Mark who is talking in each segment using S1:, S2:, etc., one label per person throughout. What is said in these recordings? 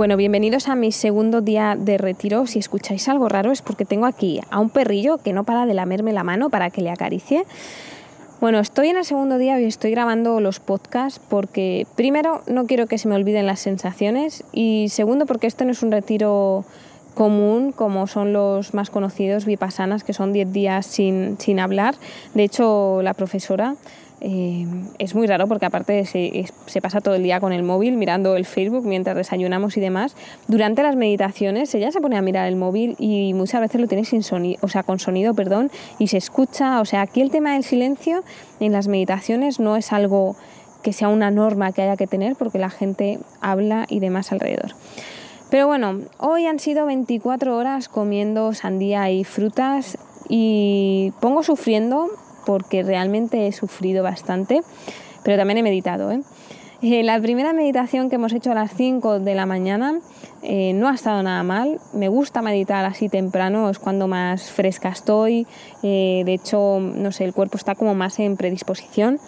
S1: Bueno, bienvenidos a mi segundo día de retiro. Si escucháis algo raro es porque tengo aquí a un perrillo que no para de lamerme la mano para que le acaricie. Bueno, estoy en el segundo día y estoy grabando los podcasts porque primero no quiero que se me olviden las sensaciones y segundo porque esto no es un retiro común como son los más conocidos vipassanas que son 10 días sin, sin hablar. De hecho, la profesora eh, es muy raro porque aparte se, se, pasa todo el día con el móvil mirando el Facebook mientras desayunamos y demás. Durante las meditaciones ella se pone a mirar el móvil y muchas veces lo tiene sin sonido, o sea, con sonido, perdón, y se escucha. O sea, aquí el tema del silencio en las meditaciones no es algo que sea una norma que haya que tener porque la gente habla y demás alrededor. Pero bueno, hoy han sido 24 horas comiendo sandía y frutas y pongo sufriendo porque realmente he sufrido bastante, pero también he meditado. ¿eh? Eh, la primera meditación que hemos hecho a las 5 de la mañana eh, no ha estado nada mal. Me gusta meditar así temprano, es cuando más fresca estoy. de hecho, no sé, el cuerpo está como más en predisposición.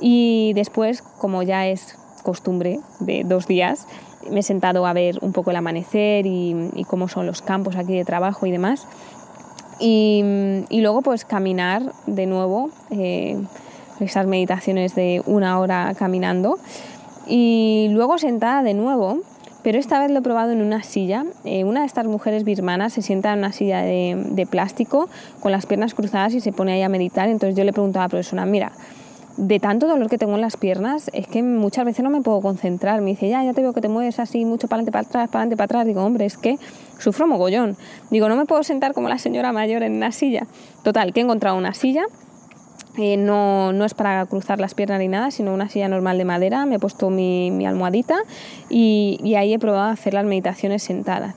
S1: Y después, como ya es costumbre de dos días, me he sentado a ver un poco el amanecer y, y cómo son los campos aquí de trabajo y demás. Y, luego pues caminar de nuevo, eh, esas meditaciones de una hora caminando. Y luego sentada de nuevo, pero esta vez lo he probado en una silla. Eh, una de estas mujeres birmanas se sienta en una silla de, de, plástico con las piernas cruzadas y se pone ahí a meditar. Entonces yo le preguntaba a la profesora, mira, de tanto dolor que tengo en las piernas, es que muchas veces no me puedo concentrar. Me dice, ya, ya te veo que te mueves así mucho para adelante, para atrás, para adelante, para atrás. Digo, hombre, es que sufro mogollón. Digo, no me puedo sentar como la señora mayor en una silla. Total, que he encontrado una silla. Eh, no, no, es para cruzar las piernas ni nada, sino una silla normal de madera. Me he puesto mi, almohadita y, y ahí he probado hacer las meditaciones sentadas.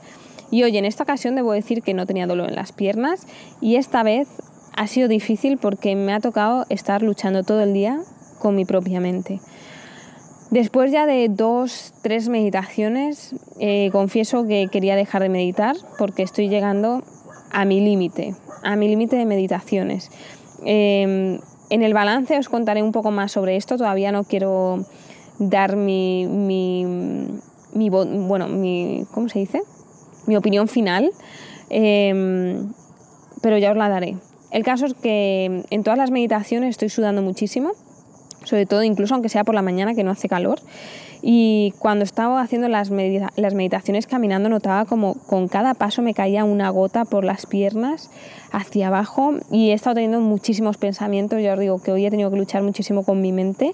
S1: Y hoy en esta ocasión debo decir que no tenía dolor en las piernas y esta vez ha sido difícil porque me ha tocado estar luchando todo el día con mi propia mente. Después ya de dos, tres meditaciones, eh, confieso que quería dejar de meditar porque estoy llegando a mi límite, a mi límite de meditaciones. Em, en el balance os contaré un poco más sobre esto, todavía no quiero dar mi, bueno, ¿cómo se dice? Mi opinión final, em, pero ya os la daré. El caso es que en todas las meditaciones estoy sudando muchísimo, sobre todo incluso aunque sea por la mañana que no hace calor. Y cuando estaba haciendo las, meditaciones caminando notaba como con cada paso me caía una gota por las piernas hacia abajo y he estado teniendo muchísimos pensamientos. Yo os digo que hoy he tenido que luchar muchísimo con mi mente.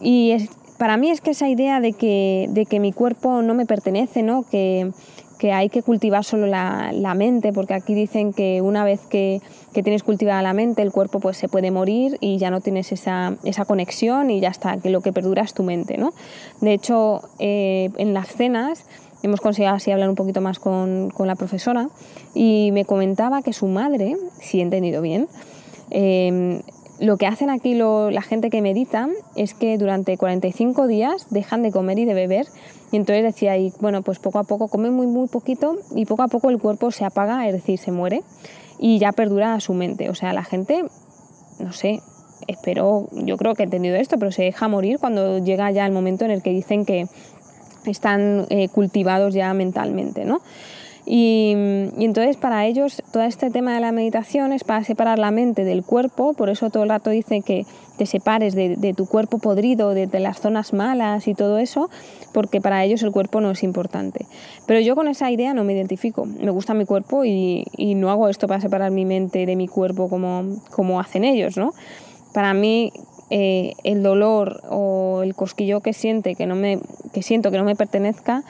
S1: Y para mí es que esa idea de que, de que mi cuerpo no me pertenece, ¿no? que, que hay que cultivar solo la, la, mente, porque aquí dicen que una vez que, que, tienes cultivada la mente, el cuerpo pues se puede morir y ya no tienes esa, esa conexión y ya está, que lo que perdura es tu mente. ¿no? De hecho, eh, en las cenas hemos conseguido así hablar un poquito más con, con, la profesora y me comentaba que su madre, si he entendido bien, eh, lo que hacen aquí lo, la gente que medita es que durante 45 días dejan de comer y de beber y entonces decía, y bueno, pues poco a poco come muy, muy poquito y poco a poco el cuerpo se apaga, es decir, se muere y ya perdura su mente. O sea, la gente, no sé, espero, yo creo que he entendido esto, pero se deja morir cuando llega ya el momento en el que dicen que están eh, cultivados ya mentalmente, ¿no? Y, entonces para ellos todo este tema de la meditación es para separar la mente del cuerpo, por eso todo el rato dicen que te separes de, tu cuerpo podrido, de, las zonas malas y todo eso, porque para ellos el cuerpo no es importante. Pero yo con esa idea no me identifico, me gusta mi cuerpo y, no hago esto para separar mi mente de mi cuerpo como, como hacen ellos, ¿no? Para mí eh, el dolor o el cosquillo que, siente, que, no me, que siento que no me pertenezca,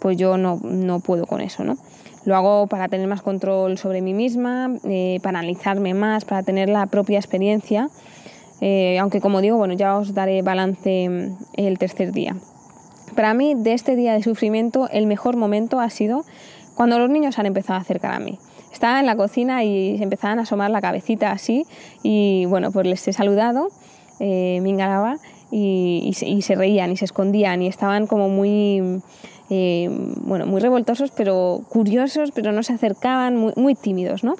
S1: pues yo no, no puedo con eso, ¿no? Lo hago para tener más control sobre mí misma, eh, para analizarme más, para tener la propia experiencia. Eh, aunque como digo, bueno, ya os daré balance mm, el tercer día. para mí de este día de sufrimiento el mejor momento ha sido cuando los niños han empezado a acercar a mí. Estaba en la cocina y empezaban a asomar la cabecita así y bueno, pues les he saludado, eh, me engalaba y, se reían y se escondían y estaban como muy, eh, bueno, muy revoltosos, pero curiosos, pero no se acercaban, muy, muy tímidos, ¿no?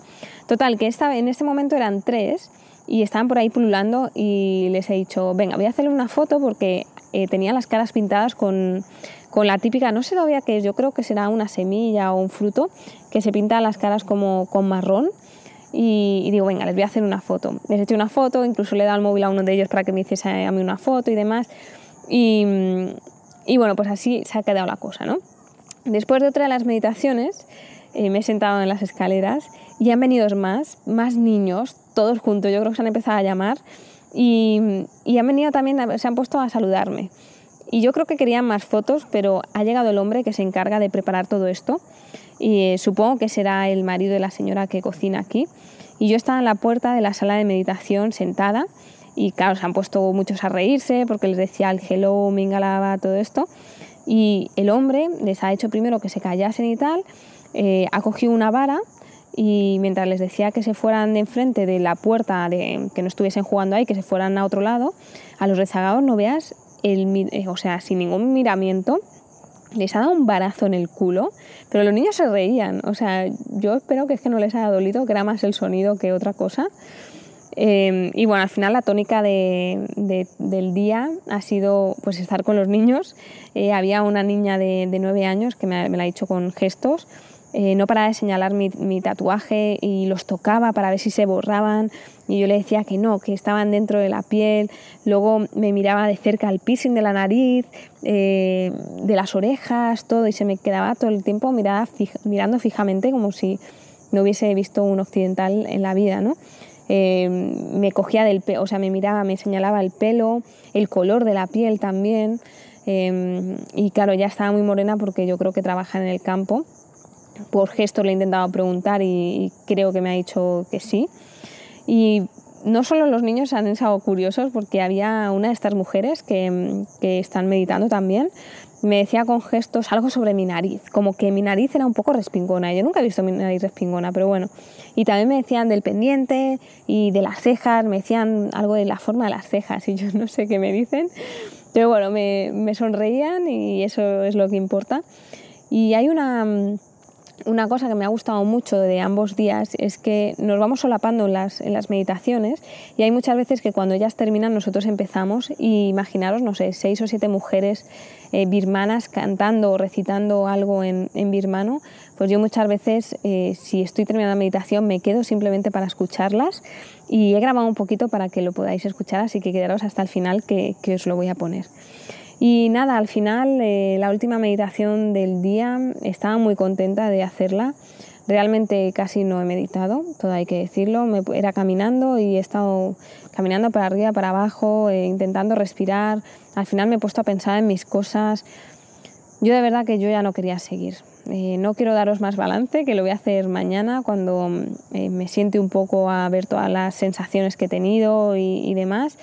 S1: Total, que esta, en este momento eran tres y estaban por ahí pululando y les he dicho, venga, voy a hacerle una foto porque eh, tenía las caras pintadas con, con, la típica, no sé todavía qué es, yo creo que será una semilla o un fruto, que se pinta las caras como con marrón. Y, digo, venga, les voy a hacer una foto. Les he hecho una foto, incluso le he dado el móvil a uno de ellos para que me hiciese a mí una foto y demás. Y, y bueno, pues así se ha quedado la cosa, ¿no? Después de otra de las meditaciones, eh, me he sentado en las escaleras y han venido más, más niños, todos juntos, yo creo que se han empezado a llamar y, y han venido también, se han puesto a saludarme. Y yo creo que querían más fotos, pero ha llegado el hombre que se encarga de preparar todo esto y eh, supongo que será el marido de la señora que cocina aquí. Y yo estaba en la puerta de la sala de meditación sentada y claro, se han puesto muchos a reírse porque les decía el hello, mingalaba, todo esto. Y el hombre les ha hecho primero que se callasen y tal, eh, ha cogido una vara y mientras les decía que se fueran de enfrente de la puerta, de, que no estuviesen jugando ahí, que se fueran a otro lado, a los rezagados no veas, el, eh, o sea, sin ningún miramiento, les ha dado un barazo en el culo, pero los niños se reían. O sea, yo espero que es que no les haya dolido, que era más el sonido que otra cosa. Em, y bueno, al final la tónica de, del día ha sido pues estar con los niños. Eh, había una niña de, de 9 años que me, me la ha dicho con gestos eh, no paraba de señalar mi, tatuaje y los tocaba para ver si se borraban y yo le decía que no, que estaban dentro de la piel. Luego me miraba de cerca el piercing de la nariz, eh, de las orejas, todo y se me quedaba todo el tiempo mirando fijamente como si no hubiese visto un occidental en la vida, ¿no? Eh, me cogía del pelo, o sea, me miraba, me señalaba el pelo, el color de la piel también. y claro, ya estaba muy morena porque yo creo que trabaja en el campo por gesto le he intentado preguntar y, creo que me ha dicho que sí. No solo los niños han estado curiosos, porque había una de estas mujeres que, están meditando también, me decía con gestos algo sobre mi nariz, como que mi nariz era un poco respingona. Yo nunca he visto mi nariz respingona, pero bueno. Y también me decían del pendiente y de las cejas, me decían algo de la forma de las cejas y yo no sé qué me dicen. Pero bueno, me sonreían y eso es lo que importa. Y hay una una cosa que me ha gustado mucho de ambos días es que nos vamos solapando en las, las meditaciones y hay muchas veces que cuando ellas terminan nosotros empezamos y imaginaros, no sé, seis o siete mujeres eh, birmanas cantando o recitando algo en, en, birmano, pues yo muchas veces eh, si estoy terminando la meditación me quedo simplemente para escucharlas y he grabado un poquito para que lo podáis escuchar, así que quedaros hasta el final que, que os lo voy a poner. Y nada, al final, eh, la última meditación del día, estaba muy contenta de hacerla. Realmente casi no he meditado, todo hay que decirlo. Me, era caminando y he estado caminando para arriba, para abajo, eh, intentando respirar. Al final me he puesto a pensar en mis cosas. Yo de verdad que yo ya no quería seguir. Eh, no quiero daros más balance, que lo voy a hacer mañana cuando me siente un poco a ver todas las sensaciones que he tenido y, y demás.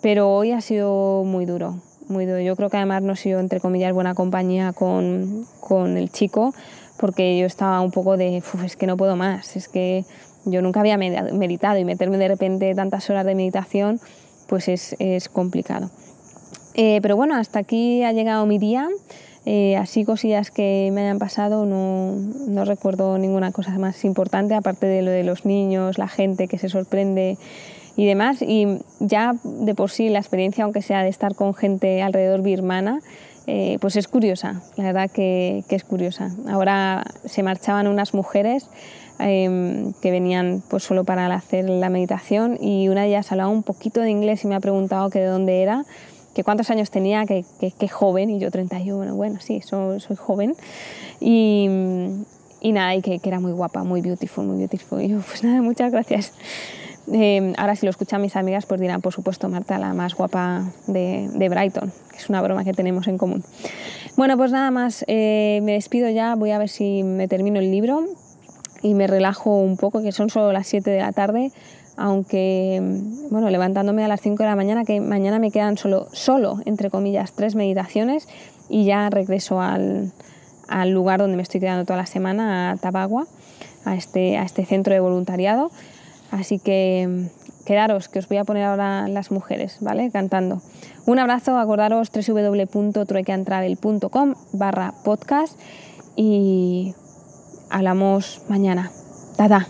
S1: Pero hoy ha sido muy duro muy duro. Yo creo que además no he sido, entre comillas, buena compañía con, con el chico, porque yo estaba un poco de, es que no puedo más, es que yo nunca había meditado y meterme de repente tantas horas de meditación, pues es, es complicado. Eh, pero bueno, hasta aquí ha llegado mi día. Eh, así cosillas que me hayan pasado, no, no, recuerdo ninguna cosa más importante, aparte de lo de los niños, la gente que se sorprende y demás. Y ya de por sí la experiencia, aunque sea de estar con gente alrededor birmana, eh, pues es curiosa, la verdad que, que, es curiosa. Ahora se marchaban unas mujeres em, que venían pues solo para hacer la meditación y una de ellas hablaba un poquito de inglés y me ha preguntado que de dónde era, que cuántos años tenía, que, que, joven, y yo 31, bueno, bueno sí, soy, soy joven. Y, y nada, y que, que, era muy guapa, muy beautiful, muy beautiful. Y yo, pues nada, muchas gracias. Eh, ahora si lo escuchan mis amigas pues dirán, por supuesto, Marta, la más guapa de, Brighton, que es una broma que tenemos en común. Bueno, pues nada más, eh, me despido ya, voy a ver si me termino el libro y me relajo un poco, que son solo las 7 de la tarde. aunque, bueno, levantándome a las 5 de la mañana, que mañana me quedan solo, solo, entre comillas, tres meditaciones y ya regreso al, al lugar donde me estoy quedando toda la semana, a Tabagua, a este, a este centro de voluntariado. Así que quedaros, que os voy a poner ahora las mujeres, ¿vale? Cantando. Un abrazo, acordaros www.truecantravel.com barra podcast y hablamos mañana. Tada.